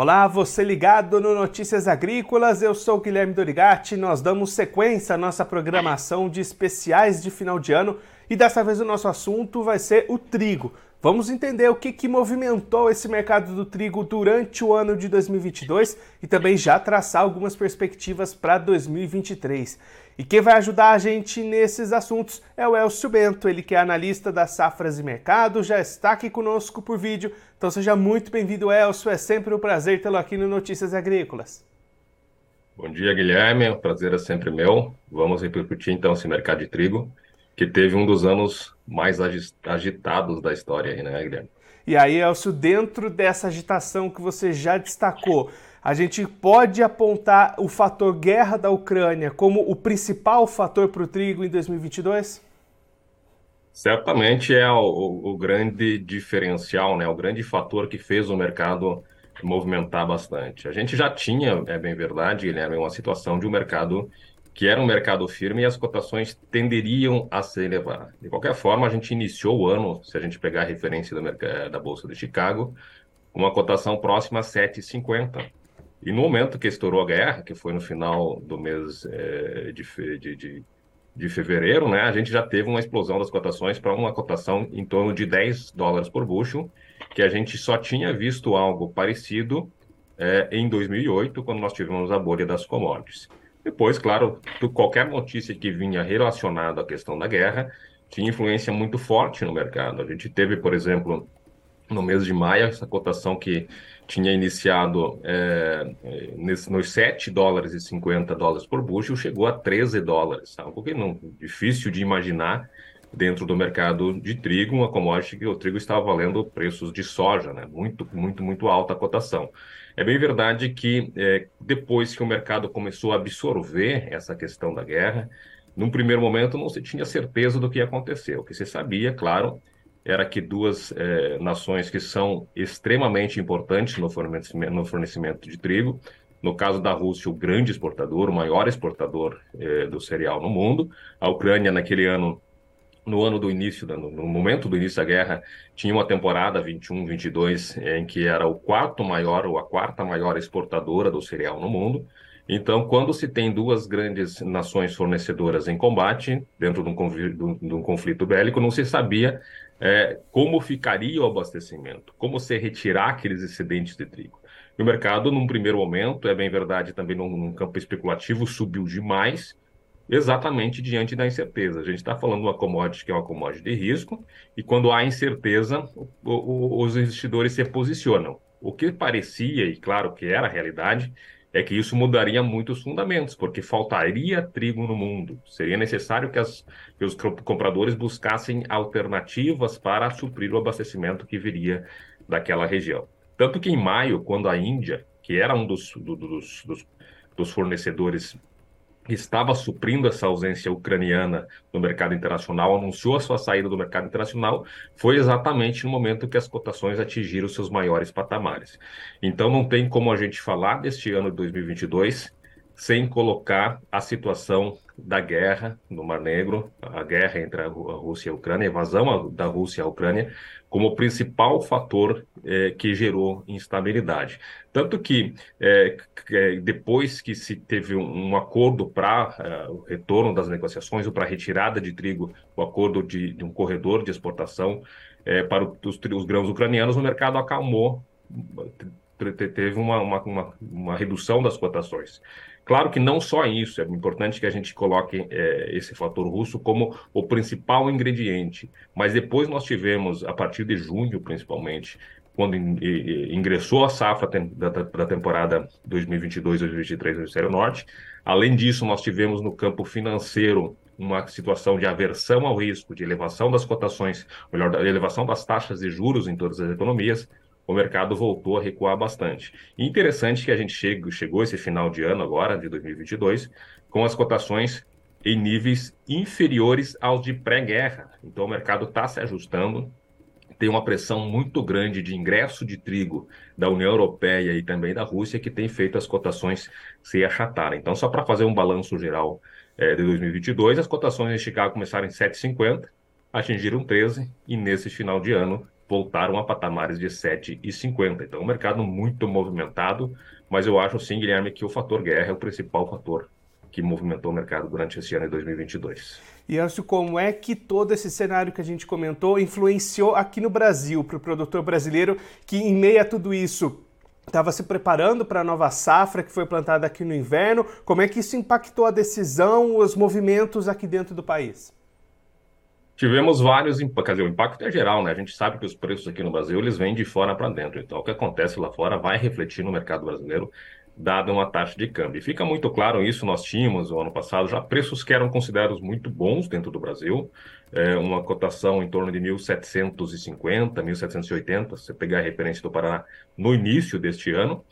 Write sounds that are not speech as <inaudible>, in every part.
Olá, você ligado no Notícias Agrícolas, eu sou Guilherme Dorigatti. Nós damos sequência à nossa programação de especiais de final de ano e dessa vez o nosso assunto vai ser o trigo. Vamos entender o que, que movimentou esse mercado do trigo durante o ano de 2022 e também já traçar algumas perspectivas para 2023. E quem vai ajudar a gente nesses assuntos é o Elcio Bento, ele que é analista das safras e mercado, já está aqui conosco por vídeo. Então seja muito bem-vindo, Elcio. É sempre um prazer tê-lo aqui no Notícias Agrícolas. Bom dia, Guilherme. O prazer é sempre meu. Vamos repercutir então esse mercado de trigo que teve um dos anos mais agitados da história aí, né, Guilherme? E aí, Elcio, dentro dessa agitação que você já destacou, a gente pode apontar o fator guerra da Ucrânia como o principal fator para o trigo em 2022? Certamente é o, o, grande diferencial, né? o grande fator que fez o mercado movimentar bastante. A gente já tinha, é bem verdade, Guilherme, uma situação de um mercado que era um mercado firme e as cotações tenderiam a se elevar. De qualquer forma, a gente iniciou o ano, se a gente pegar a referência mercado, da Bolsa de Chicago, uma cotação próxima a 7,50. E no momento que estourou a guerra, que foi no final do mês é, de, de, de, de, fevereiro, né, a gente já teve uma explosão das cotações para uma cotação em torno de 10 dólares por bushel, que a gente só tinha visto algo parecido é, em 2008, quando nós tivemos a bolha das commodities. Depois, claro, qualquer notícia que vinha relacionada à questão da guerra tinha influência muito forte no mercado. A gente teve, por exemplo, no mês de maio, essa cotação que tinha iniciado é, nesse, nos 7 dólares e 50 dólares por bushel, chegou a 13 dólares, algo que não difícil de imaginar dentro do mercado de trigo, uma commodity que o trigo estava valendo preços de soja, né? muito, muito, muito alta a cotação. É bem verdade que é, depois que o mercado começou a absorver essa questão da guerra, num primeiro momento não se tinha certeza do que ia acontecer. O que se sabia, claro, era que duas é, nações que são extremamente importantes no fornecimento, no fornecimento de trigo, no caso da Rússia, o grande exportador, o maior exportador é, do cereal no mundo, a Ucrânia naquele ano no ano do início, no momento do início da guerra, tinha uma temporada 21-22 em que era o quarto maior ou a quarta maior exportadora do cereal no mundo. Então, quando se tem duas grandes nações fornecedoras em combate, dentro de um conflito, de um conflito bélico, não se sabia é, como ficaria o abastecimento, como se retirar aqueles excedentes de trigo. E o mercado, num primeiro momento, é bem verdade, também num, num campo especulativo, subiu demais, exatamente diante da incerteza. A gente está falando de uma commodity que é uma commodity de risco, e quando há incerteza, o, o, os investidores se posicionam. O que parecia, e claro que era a realidade, é que isso mudaria muito os fundamentos, porque faltaria trigo no mundo. Seria necessário que, as, que os compradores buscassem alternativas para suprir o abastecimento que viria daquela região. Tanto que em maio, quando a Índia, que era um dos, do, dos, dos, dos fornecedores estava suprindo essa ausência ucraniana no mercado internacional, anunciou a sua saída do mercado internacional, foi exatamente no momento que as cotações atingiram seus maiores patamares. Então não tem como a gente falar deste ano de 2022 sem colocar a situação da guerra no Mar Negro, a guerra entre a Rússia e a Ucrânia, a invasão da Rússia à Ucrânia, como principal fator é, que gerou instabilidade. Tanto que é, depois que se teve um, um acordo para o retorno das negociações ou para a retirada de trigo, o acordo de, de um corredor de exportação para os, os grãos ucranianos, o mercado acalmou teve uma, uma, uma, uma, redução das cotações. Claro que não só isso, é importante que a gente coloque é, esse fator russo como o principal ingrediente, mas depois nós tivemos, a partir de junho principalmente, quando ingressou a safra da, da temporada 2022-2023 no Hemisfério Norte, além disso, nós tivemos no campo financeiro uma situação de aversão ao risco, de elevação das cotações, melhor, elevação das taxas de juros em todas as economias, o mercado voltou a recuar bastante. E interessante que a gente chegou, chegou esse final de ano agora, de 2022, com as cotações em níveis inferiores aos de pré-guerra. Então o mercado está se ajustando, tem uma pressão muito grande de ingresso de trigo da União Europeia e também da Rússia que tem feito as cotações se achatarem. Então, só para fazer um balanço geral é, de 2022, as cotações em Chicago começaram em 7,50, atingiram 13 e nesse final de ano voltaram a patamares de 7,50. Então, um mercado muito movimentado, mas eu acho sim, Guilherme, que o fator guerra é o principal fator que movimentou o mercado durante esse ano de 2022. E Ancio, como é que todo esse cenário que a gente comentou influenciou aqui no Brasil, para o produtor brasileiro, que em meio a tudo isso estava se preparando para a nova safra que foi plantada aqui no inverno? Como é que isso impactou a decisão, os movimentos aqui dentro do país? Tivemos vários impactos, quer dizer, o impacto é geral, né? A gente sabe que os preços aqui no Brasil, eles vêm de fora para dentro. Então, o que acontece lá fora vai refletir no mercado brasileiro, dada uma taxa de câmbio. E fica muito claro isso, nós tínhamos, o ano passado, já preços que eram considerados muito bons dentro do Brasil, é, uma cotação em torno de 1.750, 1.780, se você pegar a referência do Paraná, no início deste ano,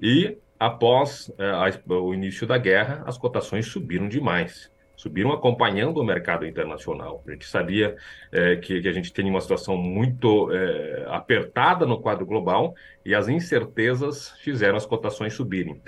e após é, a, o início da guerra, as cotações subiram demais subiram acompanhando o mercado internacional. A gente sabia é, que, que, a gente tem uma situação muito é, apertada no quadro global e as incertezas fizeram as cotações subirem.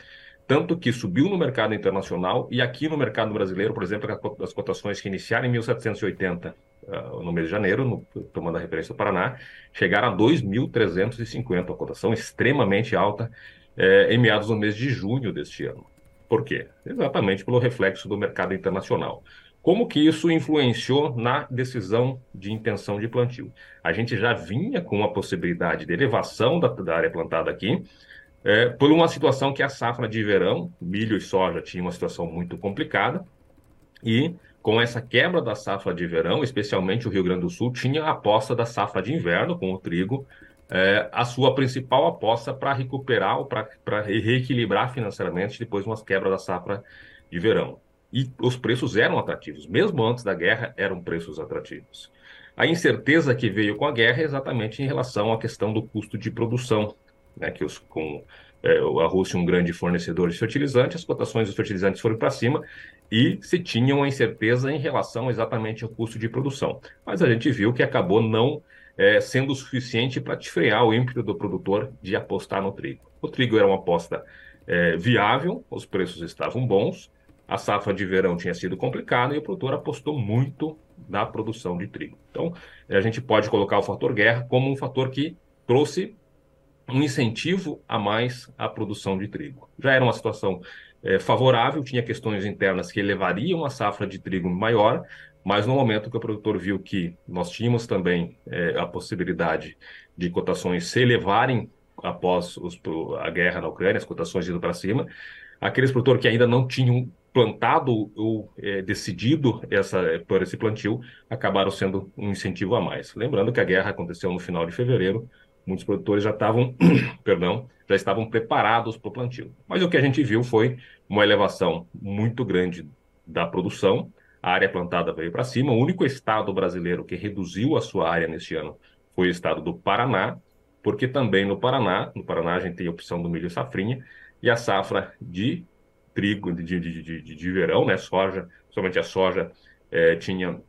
Tanto que subiu no mercado internacional e aqui no mercado brasileiro, por exemplo, as cotações que iniciaram em 1780 uh, ah, no mês de janeiro, no, tomando a referência do Paraná, chegaram a 2.350, uma cotação extremamente alta é, em meados do mês de junho deste ano. Por quê? Exatamente pelo reflexo do mercado internacional. Como que isso influenciou na decisão de intenção de plantio? A gente já vinha com a possibilidade de elevação da, da área plantada aqui, é, por uma situação que a safra de verão, milho e soja, tinha uma situação muito complicada, e com essa quebra da safra de verão, especialmente o Rio Grande do Sul, tinha a aposta da safra de inverno com o trigo, é, a sua principal aposta para recuperar ou para reequilibrar financeiramente depois de umas quebras da safra de verão. E os preços eram atrativos, mesmo antes da guerra, eram preços atrativos. A incerteza que veio com a guerra é exatamente em relação à questão do custo de produção, né, que os, com é, a Rússia um grande fornecedor de fertilizantes, as cotações dos fertilizantes foram para cima e se tinha uma incerteza em relação exatamente ao custo de produção. Mas a gente viu que acabou não é, sendo suficiente para te frear o ímpeto do produtor de apostar no trigo. O trigo era uma aposta é, viável, os preços estavam bons, a safra de verão tinha sido complicada e o produtor apostou muito na produção de trigo. Então, a gente pode colocar o fator guerra como um fator que trouxe um incentivo a mais à produção de trigo. Já era uma situação é, favorável, tinha questões internas que elevariam a safra de trigo maior, mas no momento que o produtor viu que nós tínhamos também é, a possibilidade de cotações se elevarem após os, a guerra na Ucrânia, as cotações indo para cima, aqueles produtores que ainda não tinham plantado ou é, decidido essa, por esse plantio acabaram sendo um incentivo a mais. Lembrando que a guerra aconteceu no final de fevereiro, muitos produtores já estavam, <coughs> perdão, já estavam preparados para o plantio. Mas o que a gente viu foi uma elevação muito grande da produção, a área plantada veio para cima. O único estado brasileiro que reduziu a sua área neste ano foi o estado do Paraná, porque também no Paraná, no Paraná a gente tem a opção do milho safrinha e a safra de trigo de, de, de, de, verão, né, soja, somente a soja é, tinha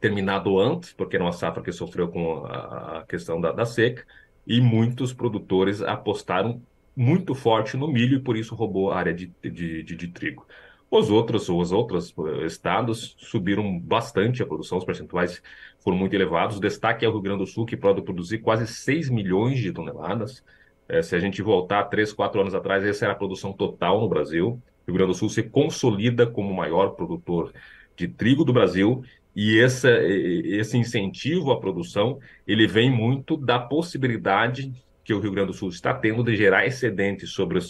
terminado antes, porque era uma safra que sofreu com a, a questão da, da seca, e muitos produtores apostaram muito forte no milho e por isso roubou a área de, de, de, de trigo. Os outros, os outros eh, estados subiram bastante a produção, os percentuais foram muito elevados. O destaque é o Rio Grande do Sul, que pode produzir quase 6 milhões de toneladas. É, se a gente voltar 3, 4 anos atrás, essa era a produção total no Brasil. O Rio Grande do Sul se consolida como o maior produtor de trigo do Brasil e essa, esse incentivo à produção ele vem muito da possibilidade que o Rio Grande do Sul está tendo de gerar excedentes sobre o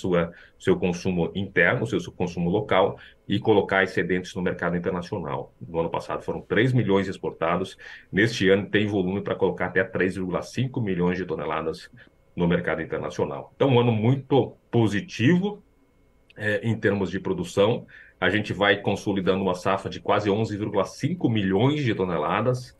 seu consumo interno, seu, seu consumo local, e colocar excedentes no mercado internacional. No ano passado foram 3 milhões exportados, neste ano tem volume para colocar até 3,5 milhões de toneladas no mercado internacional. Então, um ano muito positivo é, em termos de produção. A gente vai consolidando uma safra de quase 11,5 milhões de toneladas,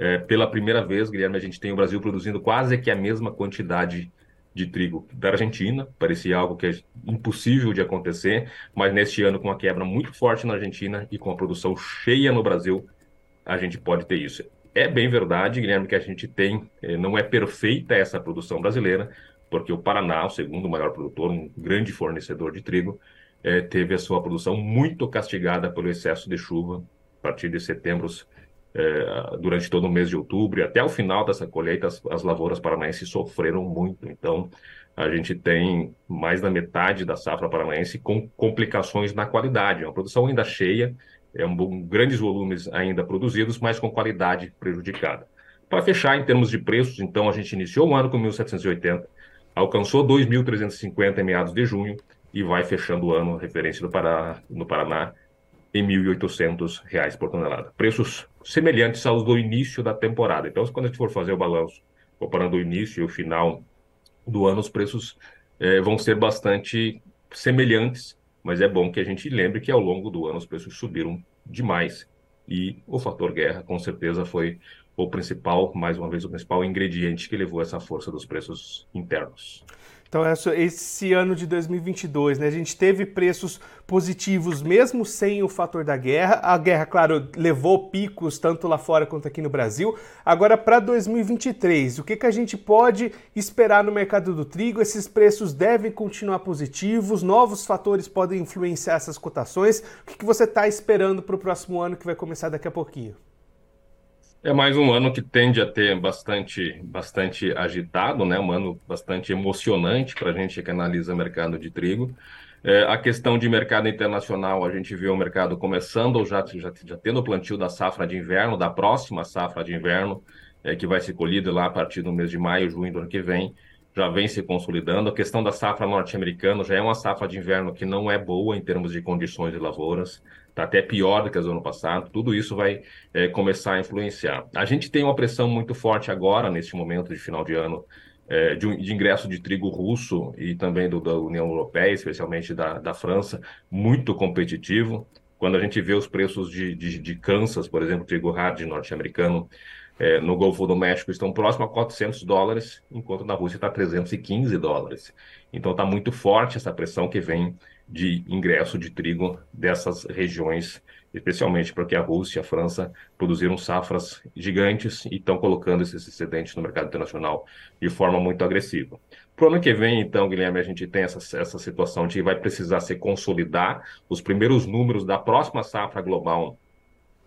é, pela primeira vez, Guilherme, a gente tem o Brasil produzindo quase que a mesma quantidade de trigo da Argentina, parecia algo que é impossível de acontecer, mas neste ano, com a quebra muito forte na Argentina e com a produção cheia no Brasil, a gente pode ter isso. É bem verdade, Guilherme, que a gente tem, é, não é perfeita essa produção brasileira, porque o Paraná, o segundo maior produtor, um grande fornecedor de trigo, é, teve a sua produção muito castigada pelo excesso de chuva a partir de setembro é, durante todo o mês de outubro e até o final dessa colheita, as, as lavouras paranaenses sofreram muito. Então, a gente tem mais da metade da safra paranaense com complicações na qualidade. É uma produção ainda cheia, é um, grandes volumes ainda produzidos, mas com qualidade prejudicada. Para fechar, em termos de preços, então, a gente iniciou o ano com 1.780, alcançou 2.350 em meados de junho e vai fechando o ano, referência do Pará, no Paraná, em R$ 1.800 por tonelada. Preços semelhantes aos do início da temporada. Então, quando a gente for fazer o balanço, comparando o início e o final do ano, os preços eh, vão ser bastante semelhantes, mas é bom que a gente lembre que ao longo do ano os preços subiram demais. E o fator guerra, com certeza, foi o principal, mais uma vez, o principal ingrediente que levou essa força dos preços internos. Então, esse ano de 2022, né, a gente teve preços positivos mesmo sem o fator da guerra. A guerra, claro, levou picos tanto lá fora quanto aqui no Brasil. Agora, para 2023, o que, que a gente pode esperar no mercado do trigo? Esses preços devem continuar positivos? Novos fatores podem influenciar essas cotações? O que, que você está esperando para o próximo ano que vai começar daqui a pouquinho? É mais um ano que tende a ter bastante, bastante agitado, né? Um ano bastante emocionante para a gente que analisa mercado de trigo. É, a questão de mercado internacional, a gente vê o mercado começando ou já, já, já tendo o plantio da safra de inverno, da próxima safra de inverno, é, que vai ser colhida lá a partir do mês de maio, junho do ano que vem, já vem se consolidando. A questão da safra norte-americana já é uma safra de inverno que não é boa em termos de condições de lavouras está até pior do que as do ano passado, tudo isso vai é, começar a influenciar. A gente tem uma pressão muito forte agora, neste momento de final de ano, é, de, de, ingresso de trigo russo e também do, da União Europeia, especialmente da, da França, muito competitivo. Quando a gente vê os preços de, de, de Kansas, por exemplo, trigo hard norte-americano, é, no Golfo do México estão próximo a 400 dólares, enquanto na Rússia está 315 dólares. Então está muito forte essa pressão que vem de ingresso de trigo dessas regiões, especialmente porque a Rússia e a França produziram safras gigantes e estão colocando esses excedentes no mercado internacional de forma muito agressiva. Para o ano que vem, então, Guilherme, a gente tem essa, essa situação de vai precisar se consolidar os primeiros números da próxima safra global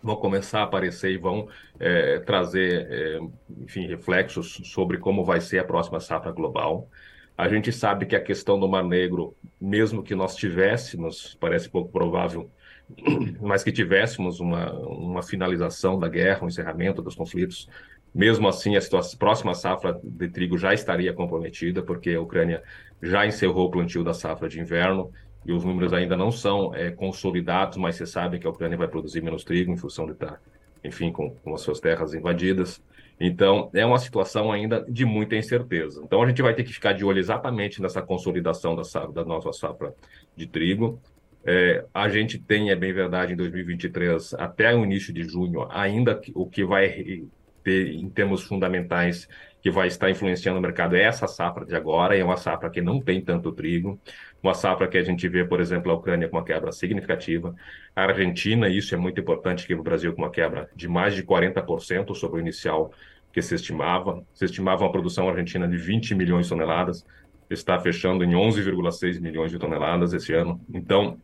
vão começar a aparecer e vão é, trazer, é, enfim, reflexos sobre como vai ser a próxima safra global. A gente sabe que a questão do Mar Negro, mesmo que nós tivéssemos, parece pouco provável, <clears throat> mas que tivéssemos uma, uma finalização da guerra, um encerramento dos conflitos, mesmo assim a, situação, próxima safra de trigo já estaria comprometida, porque a Ucrânia já encerrou o plantio da safra de inverno e os números ainda não são é, consolidados, mas você sabe que a Ucrânia vai produzir menos trigo em função de estar, enfim, com, com as suas terras invadidas. Então, é uma situação ainda de muita incerteza. Então, a gente vai ter que ficar de olho exatamente nessa consolidação da, safra, da nossa safra de trigo. É, a gente tem, é bem verdade, em 2023, até o início de junho, ainda o que vai ter, em termos fundamentais, que vai estar influenciando o mercado é essa safra de agora, é uma safra que não tem tanto trigo, uma safra que a gente vê, por exemplo, a Ucrânia com uma quebra significativa, a Argentina, isso é muito importante, que o Brasil com uma quebra de mais de 40% sobre o inicial que se estimava. Se estimava uma produção argentina de 20 milhões de toneladas, está fechando em 11,6 milhões de toneladas esse ano. Então,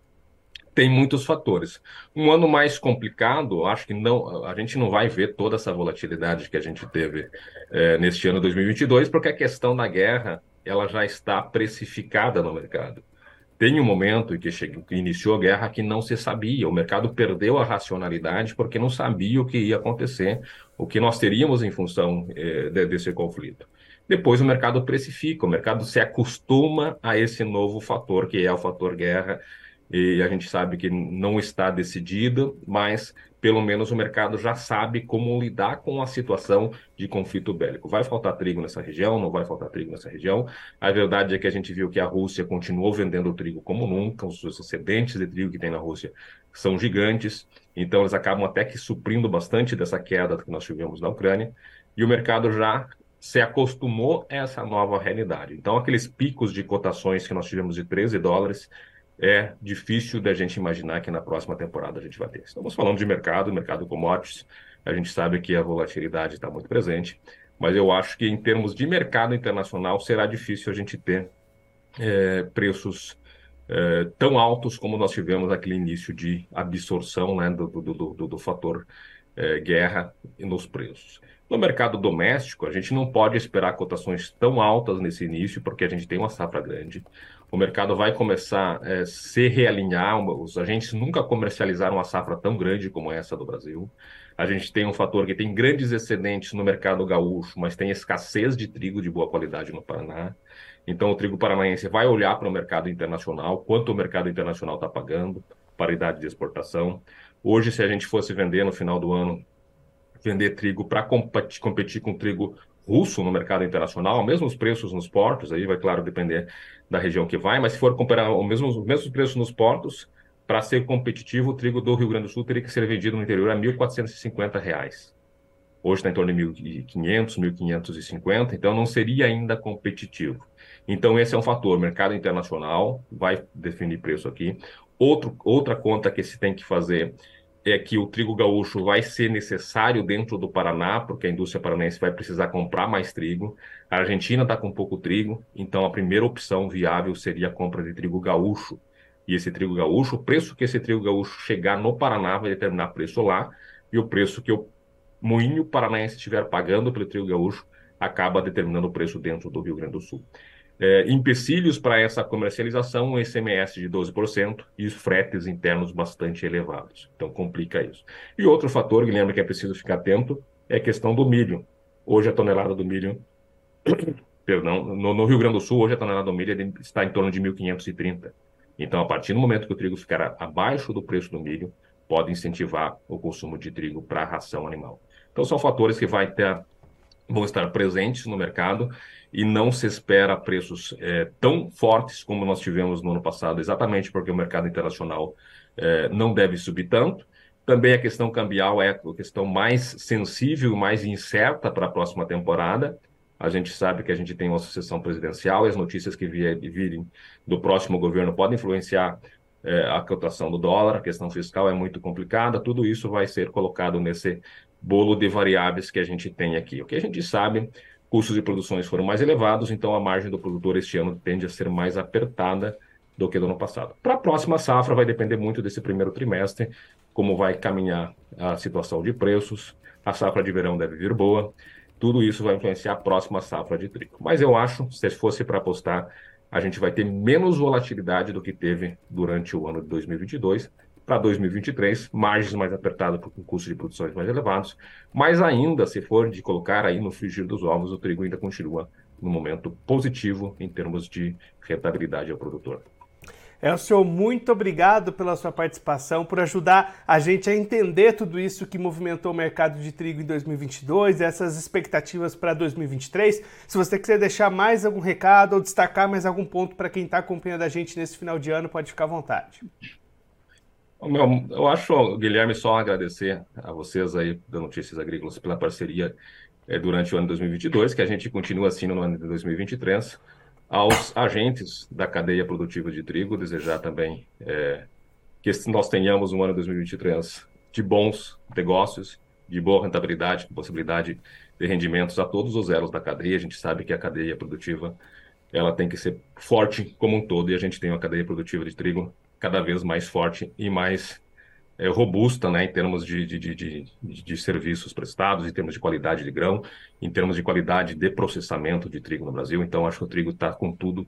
tem muitos fatores. Um ano mais complicado, acho que não, a gente não vai ver toda essa volatilidade que a gente teve é, neste ano 2022, porque a questão da guerra ela já está precificada no mercado. Tem um momento que, chegou, que iniciou a guerra que não se sabia, o mercado perdeu a racionalidade porque não sabia o que ia acontecer, o que nós teríamos em função eh, desse conflito. Depois o mercado precifica, o mercado se acostuma a esse novo fator, que é o fator guerra, e a gente sabe que não está decidido, mas pelo menos o mercado já sabe como lidar com a situação de conflito bélico. Vai faltar trigo nessa região? Não vai faltar trigo nessa região? A verdade é que a gente viu que a Rússia continuou vendendo trigo como nunca, os excedentes de trigo que tem na Rússia são gigantes, então eles acabam até que suprindo bastante dessa queda que nós tivemos na Ucrânia, e o mercado já se acostumou a essa nova realidade. Então, aqueles picos de cotações que nós tivemos de 13 dólares, é difícil da gente imaginar que na próxima temporada a gente vai ter. Estamos falando de mercado, mercado commodities, a gente sabe que a volatilidade está muito presente, mas eu acho que em termos de mercado internacional será difícil a gente ter é, preços é, tão altos como nós tivemos naquele início de absorção né, do, do, do, do, fator é, guerra nos preços. No mercado doméstico, a gente não pode esperar cotações tão altas nesse início, porque a gente tem uma safra grande. O mercado vai começar a é, se realinhar. Os agentes nunca comercializaram uma safra tão grande como essa do Brasil. A gente tem um fator que tem grandes excedentes no mercado gaúcho, mas tem escassez de trigo de boa qualidade no Paraná. Então, o trigo paranaense vai olhar para o mercado internacional, quanto o mercado internacional está pagando, paridade de exportação. Hoje, se a gente fosse vender no final do ano, vender trigo para competir, com trigo russo no mercado internacional, mesmo os preços nos portos, aí vai, claro, depender da região que vai, mas se for comparar os mesmos, os mesmos preços nos portos, para ser competitivo, o trigo do Rio Grande do Sul teria que ser vendido no interior a R$ 1.450. Hoje está em torno de 1.500, 1.550, então não seria ainda competitivo. Então esse é um fator, mercado internacional vai definir preço aqui. Outro, outra conta que se tem que fazer é que o trigo gaúcho vai ser necessário dentro do Paraná, porque a indústria paranaense vai precisar comprar mais trigo. A Argentina está com pouco trigo, então a primeira opção viável seria a compra de trigo gaúcho. E esse trigo gaúcho, o preço que esse trigo gaúcho chegar no Paraná vai determinar o preço lá, e o preço que o moinho paranaense estiver pagando pelo trigo gaúcho acaba determinando o preço dentro do Rio Grande do Sul é, empecilhos para essa comercialização, um ICMS de 12% e os fretes internos bastante elevados. Então, complica isso. E outro fator, Guilherme, que é preciso ficar atento, é a questão do milho. Hoje, a tonelada do milho, <coughs> perdão, no, no, Rio Grande do Sul, hoje a tonelada do milho está em torno de 1.530. Então, a partir do momento que o trigo ficar abaixo do preço do milho, pode incentivar o consumo de trigo para a ração animal. Então, são fatores que vai ter, vão estar presentes no mercado e não se espera preços é, tão fortes como nós tivemos no ano passado, exatamente porque o mercado internacional é, não deve subir tanto. Também a questão cambial é a questão mais sensível, mais incerta para a próxima temporada. A gente sabe que a gente tem uma sucessão presidencial e as notícias que virem do próximo governo podem influenciar é, a cotação do dólar, a questão fiscal é muito complicada, tudo isso vai ser colocado nesse bolo de variáveis que a gente tem aqui. O que a gente sabe custos de produções foram mais elevados, então a margem do produtor este ano tende a ser mais apertada do que do ano passado. Para a próxima safra, vai depender muito desse primeiro trimestre, como vai caminhar a situação de preços, a safra de verão deve vir boa, tudo isso vai influenciar a próxima safra de trigo. Mas eu acho, se fosse para apostar, a gente vai ter menos volatilidade do que teve durante o ano de 2022, para 2023, margens mais apertadas com custos de produções mais elevados, mas ainda, se for de colocar aí no frigir dos ovos, o trigo ainda continua no momento positivo em termos de rentabilidade ao produtor. Elcio, muito obrigado pela sua participação, por ajudar a gente a entender tudo isso que movimentou o mercado de trigo em 2022, essas expectativas para 2023. Se você quiser deixar mais algum recado ou destacar mais algum ponto para quem está acompanhando a gente nesse final de ano, pode ficar à vontade. Meu, eu acho, Guilherme, só agradecer a vocês aí da Notícias Agrícolas pela parceria é, durante o ano de 2022, que a gente continua assim no ano de 2023. Aos agentes da cadeia produtiva de trigo, desejar também é, que nós tenhamos um ano de 2023 de bons negócios, de boa rentabilidade, com possibilidade de rendimentos a todos os elos da cadeia. A gente sabe que a cadeia produtiva ela tem que ser forte como um todo, e a gente tem uma cadeia produtiva de trigo cada vez mais forte e mais é, robusta né, em termos de, de, de, de, serviços prestados, em termos de qualidade de grão, em termos de qualidade de processamento de trigo no Brasil. Então, acho que o trigo está com tudo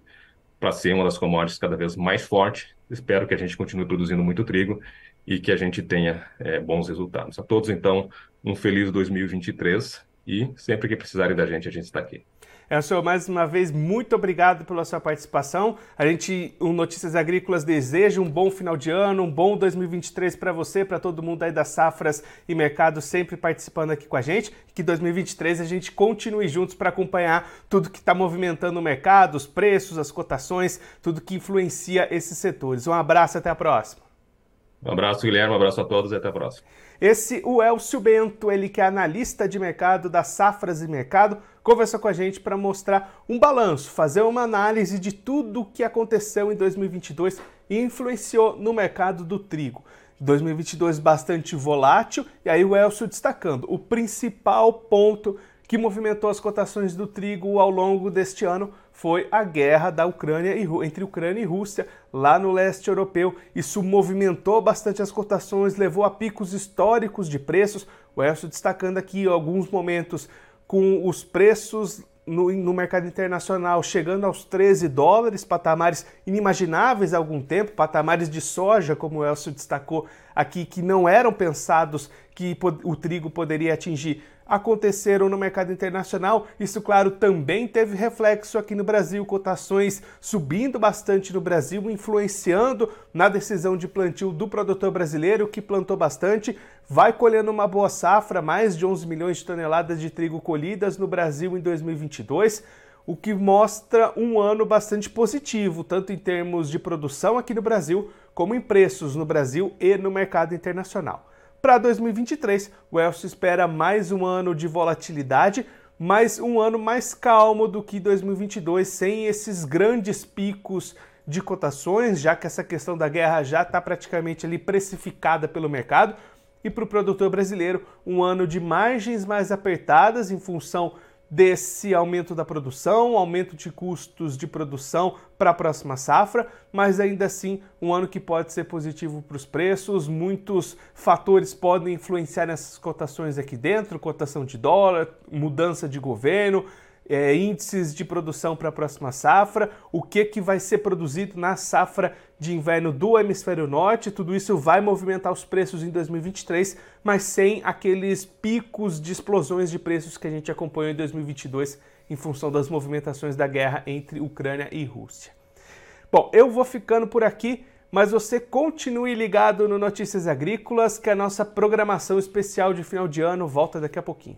para ser uma das commodities cada vez mais forte. Espero que a gente continue produzindo muito trigo e que a gente tenha é, bons resultados. A todos, então, um feliz 2023 e sempre que precisarem da gente, a gente está aqui. É, senhor, mais uma vez, muito obrigado pela sua participação. A gente, o Notícias Agrícolas, deseja um bom final de ano, um bom 2023 para você, para todo mundo aí das safras e mercado sempre participando aqui com a gente. Que 2023 a gente continue juntos para acompanhar tudo que está movimentando o mercado, os preços, as cotações, tudo que influencia esses setores. Um abraço, até a próxima. Um abraço, Guilherme, um abraço a todos e até a próxima. Esse, o Elcio Bento, ele que é analista de mercado das safras e mercado, conversou com a gente para mostrar um balanço, fazer uma análise de tudo o que aconteceu em 2022 e influenciou no mercado do trigo. 2022 bastante volátil, e aí o Elcio destacando o principal ponto que movimentou as cotações do trigo ao longo deste ano foi a guerra da Ucrânia e, entre Ucrânia e Rússia lá no leste europeu. Isso movimentou bastante as cotações, levou a picos históricos de preços. O Elcio destacando aqui alguns momentos com os preços no, no, mercado internacional chegando aos 13 dólares, patamares inimagináveis há algum tempo, patamares de soja, como o Elcio destacou aqui, que não eram pensados que o trigo poderia atingir aconteceram no mercado internacional. Isso, claro, também teve reflexo aqui no Brasil, cotações subindo bastante no Brasil, influenciando na decisão de plantio do produtor brasileiro, que plantou bastante, vai colhendo uma boa safra, mais de 11 milhões de toneladas de trigo colhidas no Brasil em 2022 o que mostra um ano bastante positivo, tanto em termos de produção aqui no Brasil, como em preços no Brasil e no mercado internacional. Para 2023, o Elcio espera mais um ano de volatilidade, mas um ano mais calmo do que 2022, sem esses grandes picos de cotações, já que essa questão da guerra já está praticamente ali precificada pelo mercado. E para o produtor brasileiro, um ano de margens mais apertadas em função desse aumento da produção, aumento de custos de produção para a próxima safra, mas ainda assim um ano que pode ser positivo para os preços. Muitos fatores podem influenciar nessas cotações aqui dentro: cotação de dólar, mudança de governo, é, índices de produção para a próxima safra, o que, que vai ser produzido na safra de inverno do hemisfério norte, tudo isso vai movimentar os preços em 2023, mas sem aqueles picos de explosões de preços que a gente acompanhou em 2022 em função das movimentações da guerra entre Ucrânia e Rússia. Bom, eu vou ficando por aqui, mas você continue ligado no Notícias Agrícolas, que a nossa programação especial de final de ano volta daqui a pouquinho.